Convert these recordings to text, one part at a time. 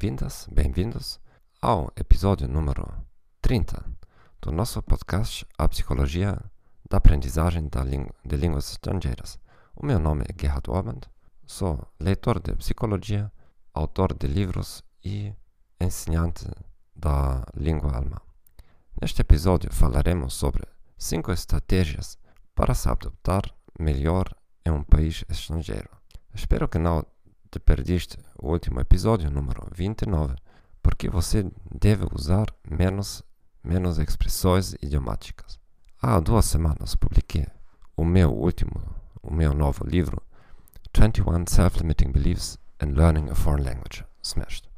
Bem-vindas, bem-vindos ao episódio número 30 do nosso podcast A Psicologia da Aprendizagem de Línguas Estrangeiras. O meu nome é Gerhard Orband, sou leitor de psicologia, autor de livros e ensinante da língua alemã. Neste episódio falaremos sobre 5 estratégias para se adaptar melhor em um país estrangeiro. Espero que não te perdiste o último episódio, número 29, porque você deve usar menos, menos expressões idiomáticas. Há duas semanas publiquei o meu último, o meu novo livro, 21 Self-Limiting Beliefs in Learning a Foreign Language, Smashed.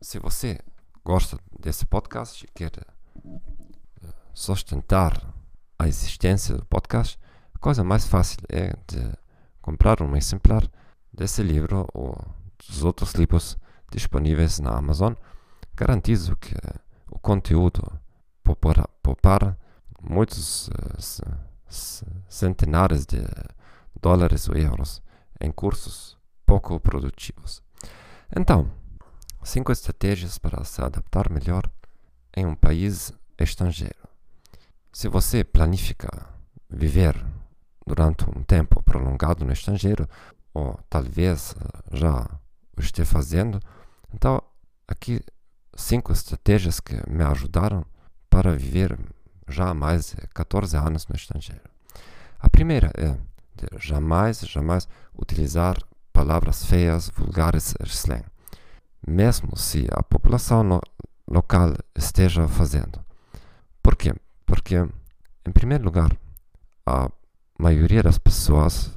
Se você gosta desse podcast e quer eh, sustentar a existência do podcast, a coisa mais fácil é de comprar um exemplar desse livro ou dos outros livros disponíveis na Amazon, garantizo que o conteúdo poupar, poupar muitos uh, centenares de dólares ou euros em cursos pouco produtivos. Então, cinco estratégias para se adaptar melhor em um país estrangeiro. Se você planifica viver durante um tempo prolongado no estrangeiro, ou talvez eh, já esteja fazendo. Então, aqui cinco estratégias que me ajudaram para viver já há mais de 14 anos no estrangeiro. A primeira é jamais, jamais utilizar palavras feias, vulgares slang, mesmo se a população no, local esteja fazendo. Por quê? Porque, em primeiro lugar, a maioria das pessoas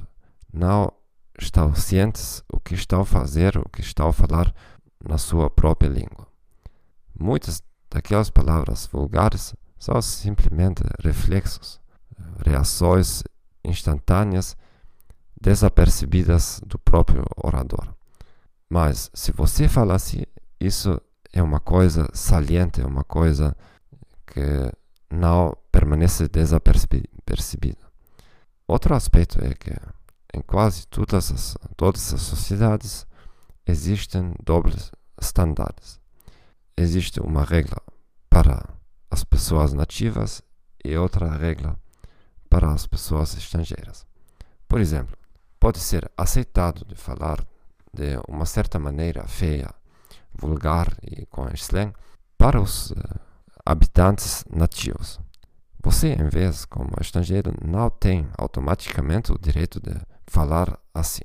não estão cientes o que estão a fazer, o que estão a falar na sua própria língua. Muitas daquelas palavras vulgares são simplesmente reflexos, reações instantâneas desapercebidas do próprio orador. Mas se você fala assim, isso é uma coisa saliente, é uma coisa que não permanece desapercebida. Outro aspecto é que em quase todas as, todas as sociedades existem dobles estándares. Existe uma regra para as pessoas nativas e outra regra para as pessoas estrangeiras. Por exemplo, pode ser aceitado de falar de uma certa maneira feia, vulgar e com slang para os uh, habitantes nativos. Você, em vez como estrangeiro, não tem automaticamente o direito de falar assim.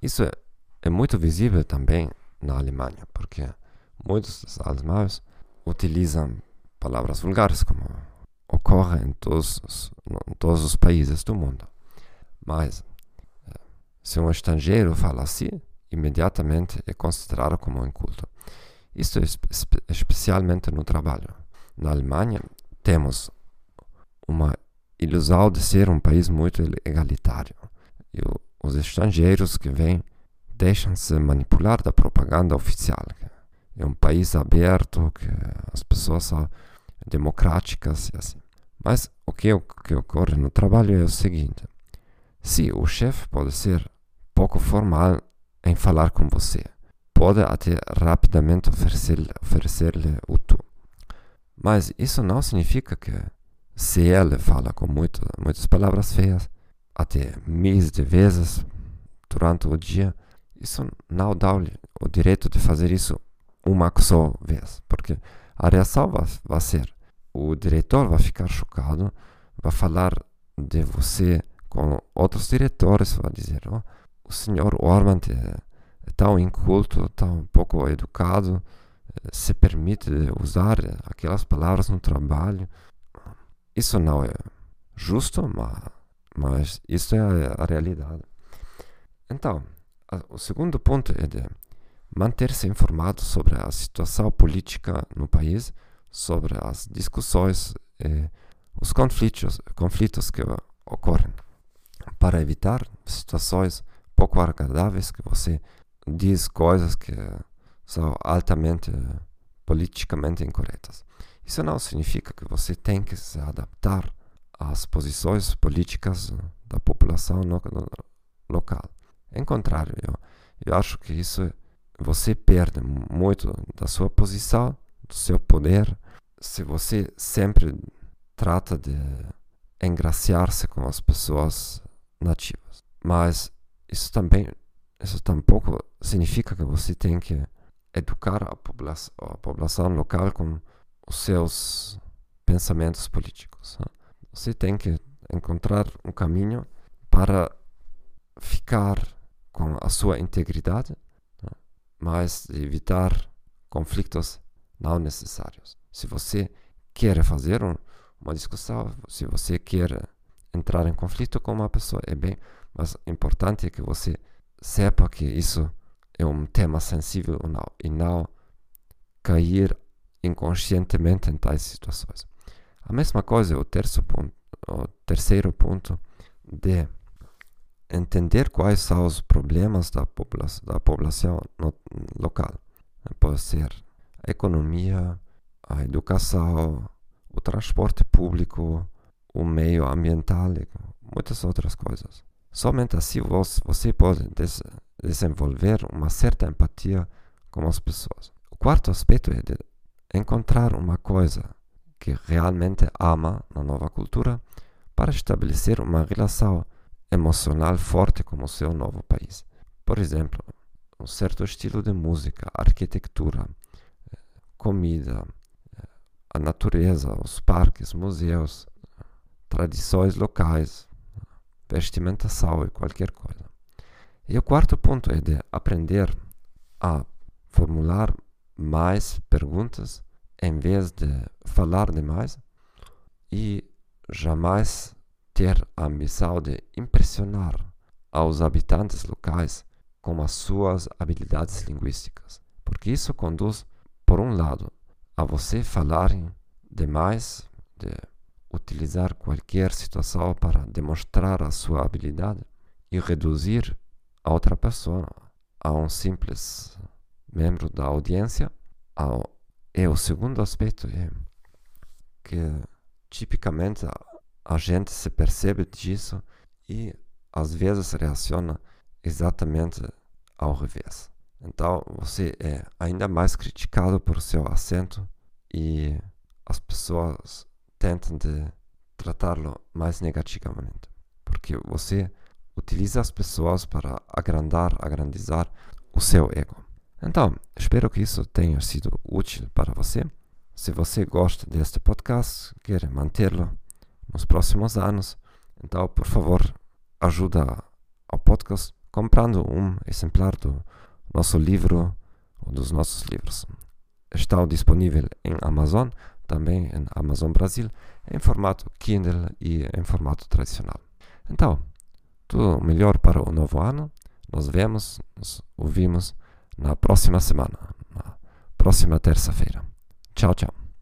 Isso é, é muito visível também na Alemanha, porque muitos dos alemães utilizam palavras vulgares, como ocorre em todos, os, em todos os países do mundo. Mas, eh, se um estrangeiro fala assim, imediatamente é considerado como inculto. Isso é especialmente no trabalho. Na Alemanha, temos uma ilusão de ser um país muito egalitário. E os estrangeiros que vêm deixam-se manipular da propaganda oficial. É um país aberto, que as pessoas são democráticas e assim. Mas o que, o que ocorre no trabalho é o seguinte: se o chefe pode ser pouco formal em falar com você, pode até rapidamente oferecer-lhe oferecer o tu. Mas isso não significa que, se ele fala com muito, muitas palavras feias, até milhares de vezes durante o dia, isso não dá-lhe o direito de fazer isso uma só vez, porque a reação vai, vai ser: o diretor vai ficar chocado, vai falar de você com outros diretores, vai dizer: oh, o senhor Orban é, é tão inculto, tão pouco educado, eh, se permite usar aquelas palavras no trabalho. Isso não é justo, mas mas isso é a, a realidade. Então, a, o segundo ponto é de manter-se informado sobre a situação política no país, sobre as discussões e os conflitos, conflitos que ocorrem, para evitar situações pouco agradáveis que você diz coisas que são altamente politicamente incorretas. Isso não significa que você tem que se adaptar as posições políticas da população no, no, local. Em contrário, eu, Eu acho que isso você perde muito da sua posição, do seu poder, se você sempre trata de engraciar-se com as pessoas nativas. Mas isso também, isso tampouco significa que você tem que educar a, popula a população local com os seus pensamentos políticos. Né? Você tem que encontrar um caminho para ficar com a sua integridade, né? mas evitar conflitos não necessários. Se você quer fazer um, uma discussão, se você quer entrar em conflito com uma pessoa, é bem, mas é importante que você sepa que isso é um tema sensível ou não, e não cair inconscientemente em tais situações. A mesma coisa, o, ponto, o terceiro ponto de entender quais são os problemas da, popula da população no, local. Pode ser a economia, a educação, o transporte público, o meio ambiental muitas outras coisas. Somente assim você pode des desenvolver uma certa empatia com as pessoas. O quarto aspecto é de encontrar uma coisa que realmente ama na nova cultura para estabelecer uma relação emocional forte com o seu novo país. Por exemplo, um certo estilo de música, arquitetura, comida, a natureza, os parques, museus, tradições locais, vestimentação e qualquer coisa. E o quarto ponto é de aprender a formular mais perguntas em vez de falar demais e jamais ter a missão de impressionar aos habitantes locais com as suas habilidades linguísticas, porque isso conduz, por um lado, a você falarem demais, de utilizar qualquer situação para demonstrar a sua habilidade e reduzir a outra pessoa a um simples membro da audiência. Ao, e o segundo aspecto é que tipicamente a, a gente se percebe disso e às vezes reaciona exatamente ao revés. Então você é ainda mais criticado por seu acento e as pessoas tentam de tratá-lo mais negativamente, porque você utiliza as pessoas para agrandar, agrandizar o seu ego. Então, espero que isso tenha sido útil para você. Se você gosta deste podcast, quer mantê-lo nos próximos anos, então, por favor, ajuda ao podcast comprando um exemplar do nosso livro ou dos nossos livros. Está disponível em Amazon, também em Amazon Brasil, em formato Kindle e em formato tradicional. Então, tudo melhor para o novo ano. Nos vemos, nos ouvimos na próxima semana, na próxima terça-feira. Tchau, tchau.